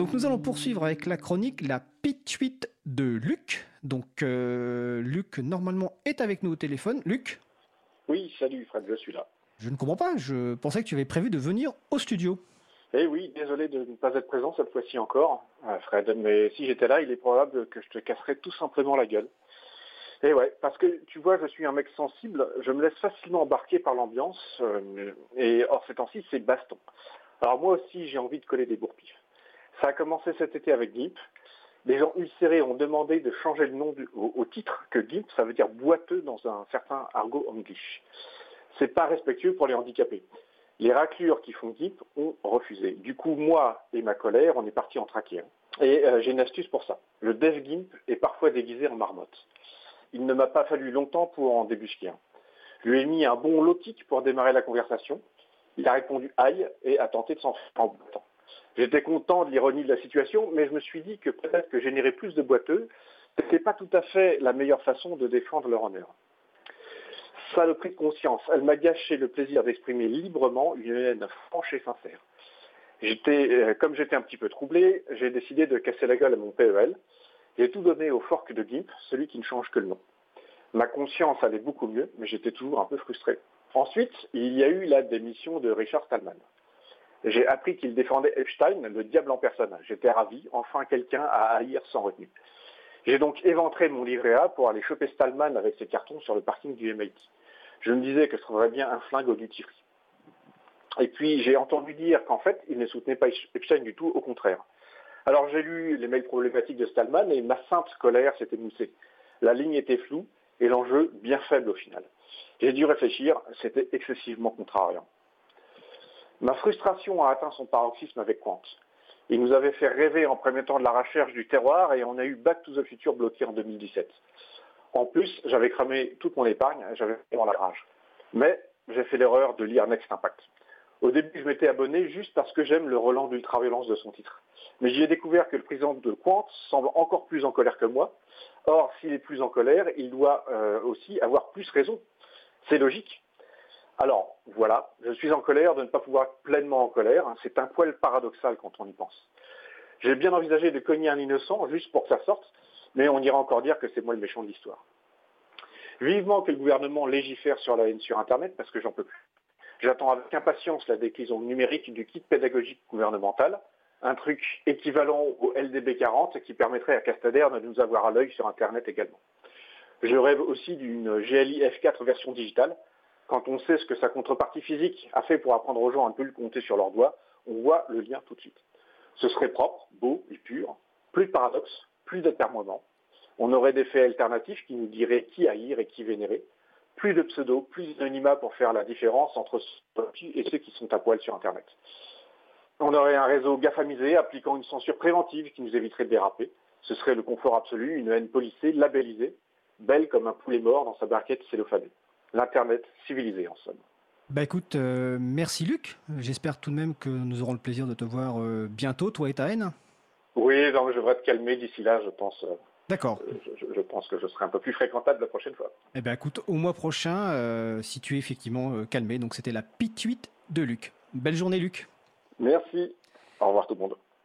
Donc nous allons poursuivre avec la chronique La Pituite de Luc. Donc euh, Luc, normalement, est avec nous au téléphone. Luc Oui, salut Fred, je suis là. Je ne comprends pas, je pensais que tu avais prévu de venir au studio. Eh oui, désolé de ne pas être présent cette fois-ci encore, euh, Fred, mais si j'étais là, il est probable que je te casserais tout simplement la gueule. Et ouais, parce que tu vois, je suis un mec sensible, je me laisse facilement embarquer par l'ambiance, euh, et hors ces temps-ci, c'est baston. Alors moi aussi, j'ai envie de coller des bourpifs. Ça a commencé cet été avec GIMP. Les gens ulcérés ont demandé de changer le nom au, titre, que GIMP, ça veut dire boiteux dans un certain argot anglish. C'est pas respectueux pour les handicapés. Les raclures qui font GIMP ont refusé. Du coup, moi et ma colère, on est parti en traquer. Et euh, j'ai une astuce pour ça. Le dev GIMP est parfois déguisé en marmotte. Il ne m'a pas fallu longtemps pour en débusquer un. Je lui ai mis un bon lotique pour démarrer la conversation. Il a répondu aïe et a tenté de s'en faire en boitant. J'étais content de l'ironie de la situation, mais je me suis dit que peut-être que générer plus de boiteux, ce n'était pas tout à fait la meilleure façon de défendre leur honneur. Saloperie de conscience, elle m'a gâché le plaisir d'exprimer librement une haine franche et sincère. Euh, comme j'étais un petit peu troublé, j'ai décidé de casser la gueule à mon PEL. J'ai tout donné au fork de GIMP, celui qui ne change que le nom. Ma conscience allait beaucoup mieux, mais j'étais toujours un peu frustré. Ensuite, il y a eu la démission de Richard Stallman. J'ai appris qu'il défendait Epstein, le diable en personne. J'étais ravi, enfin quelqu'un à haïr sans retenue. J'ai donc éventré mon livret A pour aller choper Stallman avec ses cartons sur le parking du MIT. Je me disais que je trouverais bien un flingue au duty. Et puis j'ai entendu dire qu'en fait, il ne soutenait pas Epstein du tout, au contraire. Alors j'ai lu les mails problématiques de Stallman et ma sainte colère s'était moussée. La ligne était floue et l'enjeu bien faible au final. J'ai dû réfléchir, c'était excessivement contrariant. Ma frustration a atteint son paroxysme avec Quant. Il nous avait fait rêver en premier temps de la recherche du terroir et on a eu Back to the Future bloqué en 2017. En plus, j'avais cramé toute mon épargne, j'avais dans la rage. Mais j'ai fait l'erreur de lire Next Impact. Au début, je m'étais abonné juste parce que j'aime le relan d'ultraviolence de son titre. Mais j'y ai découvert que le président de Quant semble encore plus en colère que moi. Or, s'il est plus en colère, il doit euh, aussi avoir plus raison. C'est logique. Alors, voilà, je suis en colère de ne pas pouvoir être pleinement en colère. C'est un poil paradoxal quand on y pense. J'ai bien envisagé de cogner un innocent juste pour que ça sorte, mais on ira encore dire que c'est moi le méchant de l'histoire. Vivement que le gouvernement légifère sur la haine sur Internet parce que j'en peux plus. J'attends avec impatience la déclinaison numérique du kit pédagogique gouvernemental, un truc équivalent au LDB 40 qui permettrait à Castader de nous avoir à l'œil sur Internet également. Je rêve aussi d'une GLI F4 version digitale quand on sait ce que sa contrepartie physique a fait pour apprendre aux gens à ne plus le compter sur leurs doigts, on voit le lien tout de suite. Ce serait propre, beau et pur, plus de paradoxe, plus d'atermoiement. On aurait des faits alternatifs qui nous diraient qui haïr et qui vénérer. Plus de pseudo, plus d'anonymat pour faire la différence entre ceux et ceux qui sont à poil sur Internet. On aurait un réseau gaffamisé appliquant une censure préventive qui nous éviterait de déraper. Ce serait le confort absolu, une haine policée, labellisée, belle comme un poulet mort dans sa barquette cellophanée l'Internet civilisé en somme. Bah écoute, euh, merci Luc. J'espère tout de même que nous aurons le plaisir de te voir euh, bientôt, toi et ta haine. Oui, donc je devrais te calmer d'ici là, je pense. Euh, D'accord. Je, pense que je serai un peu plus fréquentable la prochaine fois. Eh bien écoute, au mois prochain, si tu es effectivement calmé. Donc c'était la pituite de Luc. Belle journée Luc. Merci. Au revoir tout le monde.